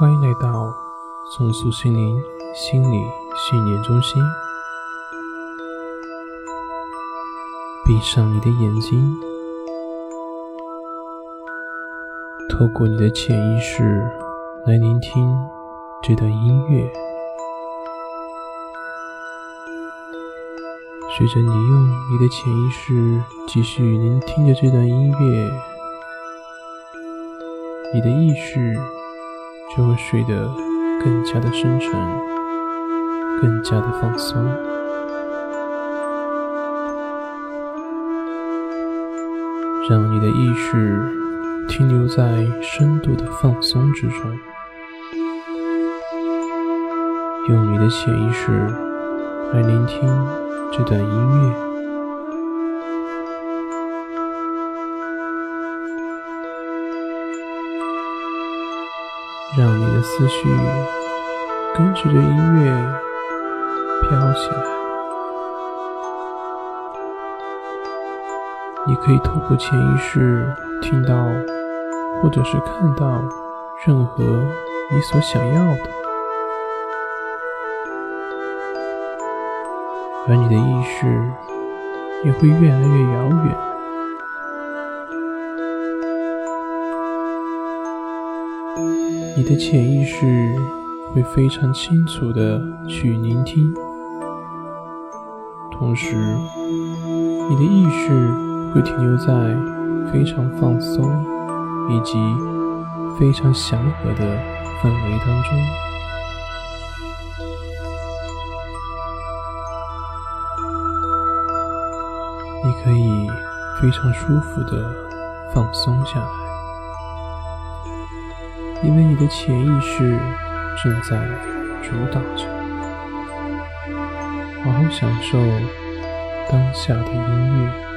欢迎来到松塑心灵心理训练中心。闭上你的眼睛，透过你的潜意识来聆听这段音乐。随着你用你的潜意识继续聆听着这段音乐，你的意识就会睡得更加的深沉，更加的放松，让你的意识停留在深度的放松之中，用你的潜意识来聆听。这段音乐，让你的思绪跟随着音乐飘起来。你可以透过潜意识听到，或者是看到任何你所想要的。而你的意识也会越来越遥远，你的潜意识会非常清楚的去聆听，同时，你的意识会停留在非常放松以及非常祥和的氛围当中。你可以非常舒服的放松下来，因为你的潜意识正在主导着。好好享受当下的音乐。